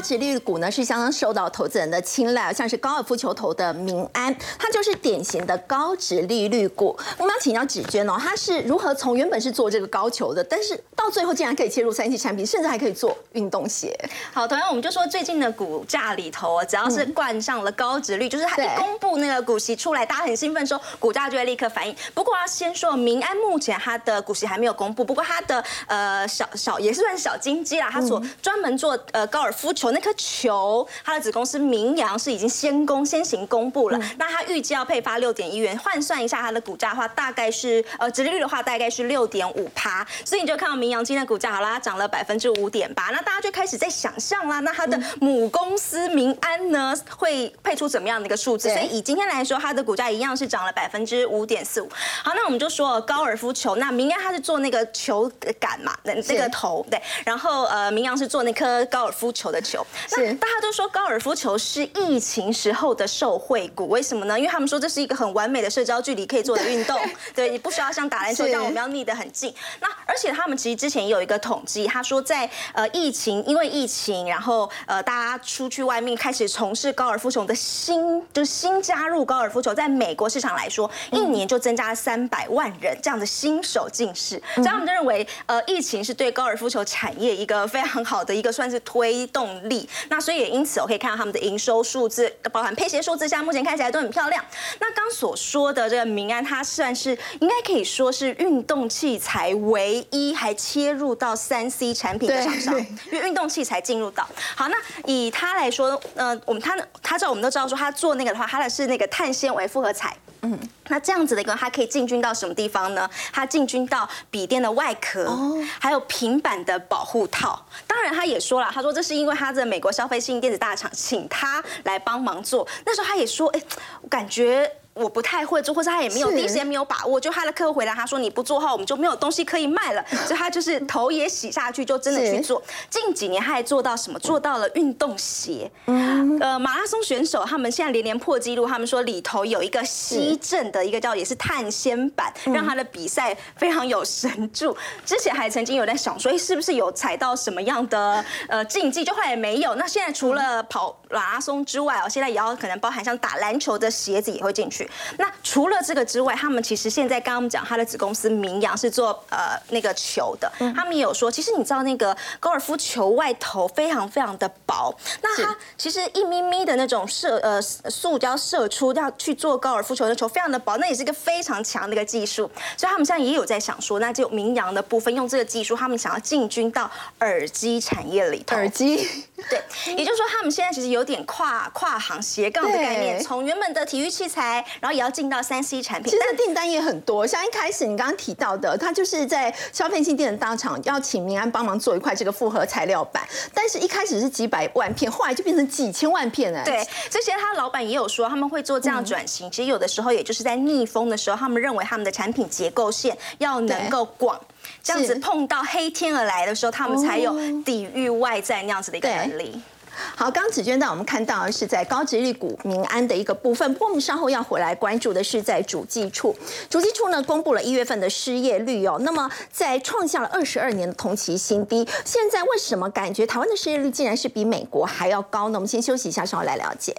高值利率股呢是相当受到投资人的青睐，像是高尔夫球头的民安，它就是典型的高值利率股。我们要请教芷娟哦，它是如何从原本是做这个高球的，但是到最后竟然可以切入三 C 产品，甚至还可以做运动鞋。好，同样我们就说最近的股价里头，只要是冠上了高值率，就是它一公布那个股息出来，大家很兴奋，说股价就会立刻反应。不过要先说，民安目前它的股息还没有公布，不过它的呃小小也是算小金鸡啦，它所专门做呃高尔夫。球那颗球，它的子公司明阳是已经先公先行公布了，那它预计要配发六点一元，换算一下它的股价的话，大概是呃，直利率的话大概是六点五趴，所以你就看到明阳今天的股价好啦，涨了百分之五点八，那大家就开始在想象啦，那它的母公司民安呢会配出怎么样的一个数字？所以以今天来说，它的股价一样是涨了百分之五点四五。好，那我们就说高尔夫球，那明安它是做那个球杆嘛，那那个头对，然后呃明阳是做那颗高尔。夫球的球。那大家都说高尔夫球是疫情时候的受惠股，为什么呢？因为他们说这是一个很完美的社交距离可以做的运动，对你不需要像打篮球这样我们要腻得很近。那而且他们其实之前也有一个统计，他说在呃疫情，因为疫情，然后呃大家出去外面开始从事高尔夫球的新，就是新加入高尔夫球，在美国市场来说，一年就增加了三百万人这样的新手进士，所以他们就认为呃疫情是对高尔夫球产业一个非常好的一个算是推动力。那所以也因此我可以看到他们的营收数字，包含配鞋数字，现在目前看起来都很漂亮。那刚所说的这个民安，它算是应该可以说是运动器材唯一还切入到三 C 产品的厂商，因为运动器材进入到好。那以它来说，呃，我们它它知道我们都知道说它做那个的话，它的是那个碳纤维复合材。嗯，那这样子的一个，它可以进军到什么地方呢？它进军到笔电的外壳，还有平板的保护套。当然，他也说了，他说这是因为他的美国消费性电子大厂请他来帮忙做。那时候他也说，哎，感觉。我不太会做，或者他也没有第一时间没有把握，就他的客户回答他说你不做后，我们就没有东西可以卖了，所以他就是头也洗下去，就真的去做。近几年他还做到什么？做到了运动鞋。呃，马拉松选手他们现在连连破纪录，他们说里头有一个吸震的一个叫也是碳纤板，让他的比赛非常有神助。之前还曾经有在想说，哎，是不是有踩到什么样的呃竞技？就后来也没有。那现在除了跑马拉松之外哦，现在也要可能包含像打篮球的鞋子也会进去。那除了这个之外，他们其实现在刚刚我们讲他的子公司名扬是做呃那个球的，他们也有说，其实你知道那个高尔夫球外头非常非常的薄，那它其实一咪咪的那种射呃塑胶射出要去做高尔夫球的球非常的薄，那也是一个非常强的一个技术，所以他们现在也有在想说，那就名扬的部分用这个技术，他们想要进军到耳机产业里头。耳机，对，也就是说他们现在其实有点跨跨行斜杠的概念，从原本的体育器材，然后也要。进到三 C 产品，其实订单也很多。像一开始你刚刚提到的，他就是在消费性电子大厂要请民安帮忙做一块这个复合材料板，但是一开始是几百万片，后来就变成几千万片哎。对，这些他老板也有说他们会做这样转型。其实有的时候也就是在逆风的时候，他们认为他们的产品结构线要能够广，这样子碰到黑天鹅来的时候，他们才有抵御外在那样子的一个能力。好，刚子娟带我们看到是在高值率股民安的一个部分，我们稍后要回来关注的是在主计处。主计处呢公布了一月份的失业率哦，那么在创下了二十二年的同期新低。现在为什么感觉台湾的失业率竟然是比美国还要高呢？我们先休息一下，稍后来了解。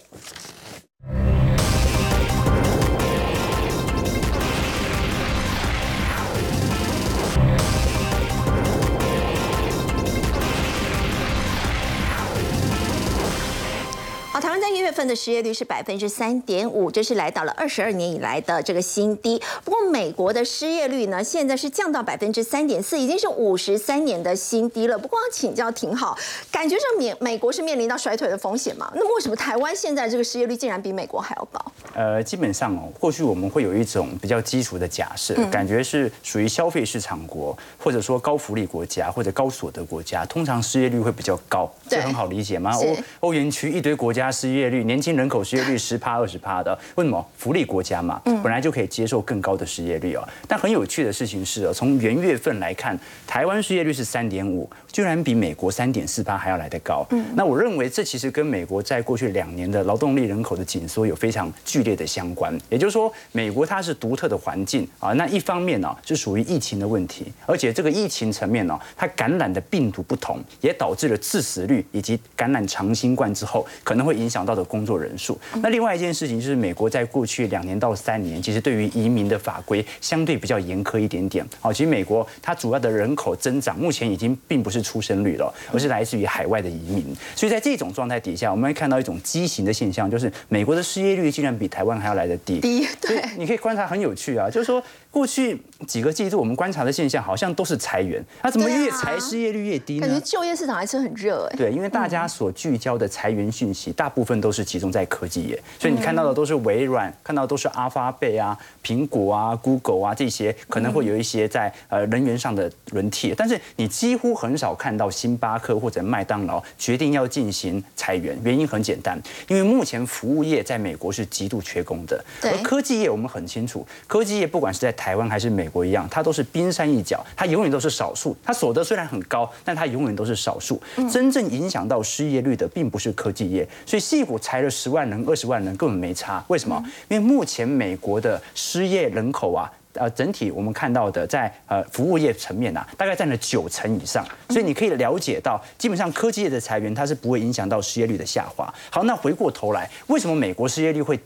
在一月份的失业率是百分之三点五，这是来到了二十二年以来的这个新低。不过美国的失业率呢，现在是降到百分之三点四，已经是五十三年的新低了。不过要请教挺好，感觉上美美国是面临到衰退的风险嘛？那么为什么台湾现在这个失业率竟然比美国还要高？呃，基本上哦，过去我们会有一种比较基础的假设，感觉是属于消费市场国，或者说高福利国家或者高所得国家，通常失业率会比较高，这很好理解吗？欧欧元区一堆国家。失业率，年轻人口失业率十趴二十趴的，为什么？福利国家嘛，本来就可以接受更高的失业率啊。但很有趣的事情是，从元月份来看，台湾失业率是三点五，居然比美国三点四八还要来得高。嗯那我认为这其实跟美国在过去两年的劳动力人口的紧缩有非常剧烈的相关。也就是说，美国它是独特的环境啊。那一方面呢，是属于疫情的问题，而且这个疫情层面呢，它感染的病毒不同，也导致了致死率以及感染长新冠之后可能会。影响到的工作人数。那另外一件事情就是，美国在过去两年到三年，其实对于移民的法规相对比较严苛一点点。好，其实美国它主要的人口增长目前已经并不是出生率了，而是来自于海外的移民。所以在这种状态底下，我们会看到一种畸形的现象，就是美国的失业率竟然比台湾还要来的低。低，对，你可以观察很有趣啊，就是说。过去几个季度，我们观察的现象好像都是裁员，那怎么越裁失业率越低呢？感觉就业市场还是很热哎。对，因为大家所聚焦的裁员讯息，大部分都是集中在科技业，所以你看到的都是微软，看到都是阿发贝啊、苹果啊、Google 啊这些，可能会有一些在呃人员上的轮替，但是你几乎很少看到星巴克或者麦当劳决定要进行裁员，原因很简单，因为目前服务业在美国是极度缺工的，而科技业我们很清楚，科技业不管是在台湾还是美国一样，它都是冰山一角，它永远都是少数，它所得虽然很高，但它永远都是少数，真正影响到失业率的并不是科技业，所以细股裁了十万人、二十万人根本没差，为什么？因为目前美国的失业人口啊。呃，整体我们看到的，在呃服务业层面啊，大概占了九成以上，所以你可以了解到，基本上科技业的裁员它是不会影响到失业率的下滑。好，那回过头来，为什么美国失业率会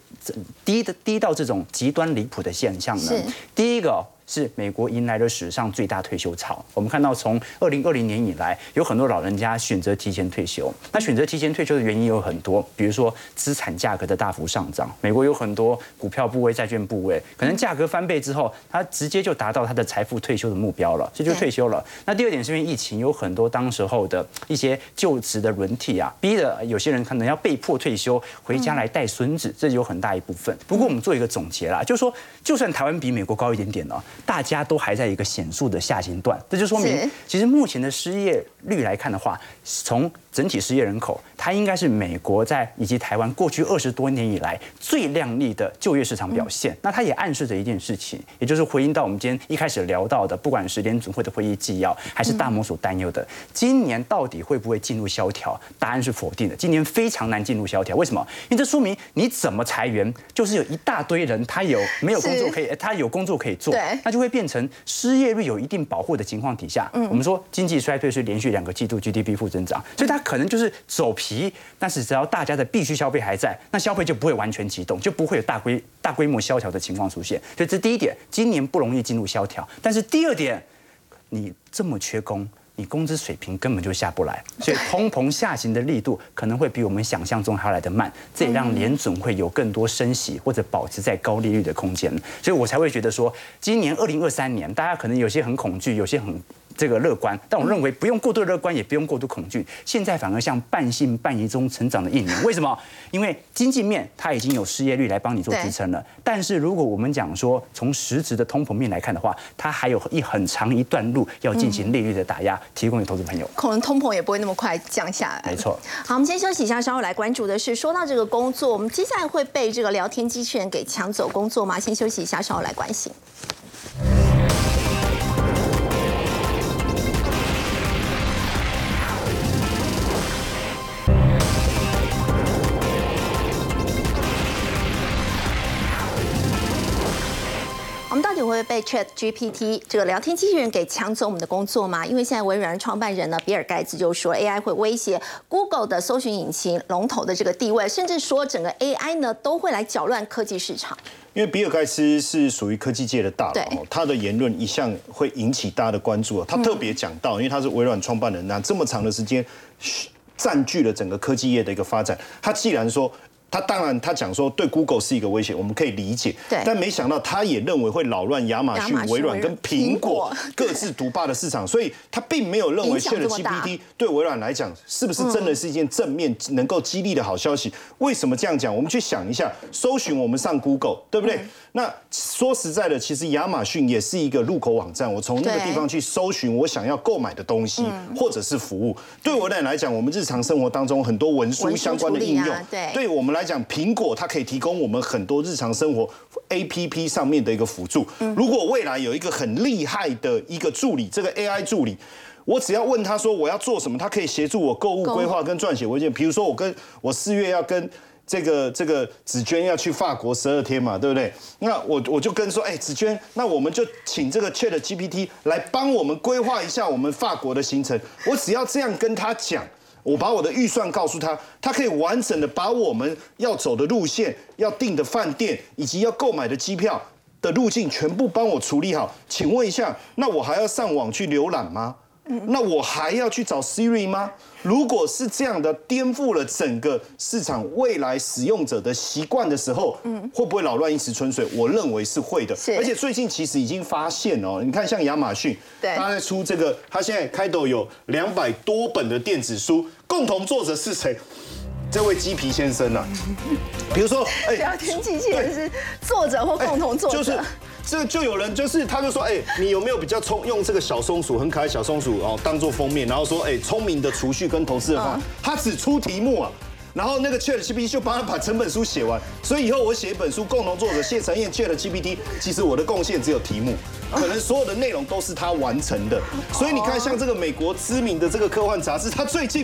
低的低到这种极端离谱的现象呢？第一个。是美国迎来了史上最大退休潮。我们看到，从二零二零年以来，有很多老人家选择提前退休。那选择提前退休的原因有很多，比如说资产价格的大幅上涨。美国有很多股票部位、债券部位，可能价格翻倍之后，他直接就达到他的财富退休的目标了，这就退休了。那第二点是因为疫情，有很多当时候的一些就职的轮替啊，逼的有些人可能要被迫退休，回家来带孙子，这有很大一部分。不过我们做一个总结啦，就是说，就算台湾比美国高一点点呢。大家都还在一个显著的下行段，这就说明，其实目前的失业率来看的话，从整体失业人口，它应该是美国在以及台湾过去二十多年以来最亮丽的就业市场表现。那它也暗示着一件事情，也就是回应到我们今天一开始聊到的，不管是联总会的会议纪要，还是大摩所担忧的，今年到底会不会进入萧条？答案是否定的。今年非常难进入萧条，为什么？因为这说明你怎么裁员，就是有一大堆人他有没有工作可以，他有工作可以做，那就会变成失业率有一定保护的情况底下，我们说经济衰退是连续两个季度 GDP 负增长，所以它。可能就是走皮，但是只要大家的必须消费还在，那消费就不会完全启动，就不会有大规大规模萧条的情况出现。所以这第一点，今年不容易进入萧条。但是第二点，你这么缺工，你工资水平根本就下不来，所以通膨下行的力度可能会比我们想象中还要来得慢，这也让联准会有更多升息或者保持在高利率的空间。所以我才会觉得说，今年二零二三年，大家可能有些很恐惧，有些很。这个乐观，但我认为不用过度乐观，也不用过度恐惧。现在反而像半信半疑中成长的一年。为什么？因为经济面它已经有失业率来帮你做支撑了。但是如果我们讲说从实质的通膨面来看的话，它还有一很长一段路要进行利率的打压，提供给投资朋友。可能通膨也不会那么快降下来。没错。好，我们先休息一下，稍后来关注的是，说到这个工作，我们接下来会被这个聊天机器人给抢走工作吗？先休息一下，稍后来关心。会被 Chat GPT 这个聊天机器人给抢走我们的工作吗？因为现在微软创办人呢，比尔盖茨就说 AI 会威胁 Google 的搜寻引擎龙头的这个地位，甚至说整个 AI 呢都会来搅乱科技市场。因为比尔盖茨是属于科技界的大佬，他的言论一向会引起大家的关注。他特别讲到，因为他是微软创办人，那这么长的时间占据了整个科技业的一个发展。他既然说。他当然，他讲说对 Google 是一个威胁，我们可以理解。对。但没想到，他也认为会扰乱亚马逊、微软跟苹果 各自独霸的市场，所以他并没有认为 ChatGPT 对微软来讲是不是真的是一件正面能够激励的好消息？为什么这样讲？我们去想一下，搜寻我们上 Google，对不对？那说实在的，其实亚马逊也是一个入口网站，我从那个地方去搜寻我想要购买的东西或者是服务。对我们来讲，我们日常生活当中很多文书相关的应用，对，对我们来讲，苹果它可以提供我们很多日常生活 A P P 上面的一个辅助。如果未来有一个很厉害的一个助理，这个 A I 助理，我只要问他说我要做什么，他可以协助我购物规划跟撰写文件。比如说我跟我四月要跟。这个这个紫娟要去法国十二天嘛，对不对？那我我就跟说，哎，紫娟，那我们就请这个 Chat GPT 来帮我们规划一下我们法国的行程。我只要这样跟他讲，我把我的预算告诉他，他可以完整的把我们要走的路线、要订的饭店以及要购买的机票的路径全部帮我处理好。请问一下，那我还要上网去浏览吗？那我还要去找 Siri 吗？如果是这样的，颠覆了整个市场未来使用者的习惯的时候，嗯，会不会扰乱一池春水？我认为是会的。而且最近其实已经发现哦，你看像亚马逊，对，他在出这个，他现在开头有两百多本的电子书，共同作者是谁？这位鸡皮先生啊，比如说，哎，聊天机器人是作者或共同作者，就是这就有人就是他就说，哎，你有没有比较聪用这个小松鼠很可爱小松鼠哦当做封面，然后说，哎，聪明的储蓄跟投资的方法，他只出题目啊。然后那个 Chat GPT 就帮他把整本书写完，所以以后我写一本书，共同作者谢承彦 Chat GPT，其实我的贡献只有题目，可能所有的内容都是他完成的。所以你看，像这个美国知名的这个科幻杂志，他最近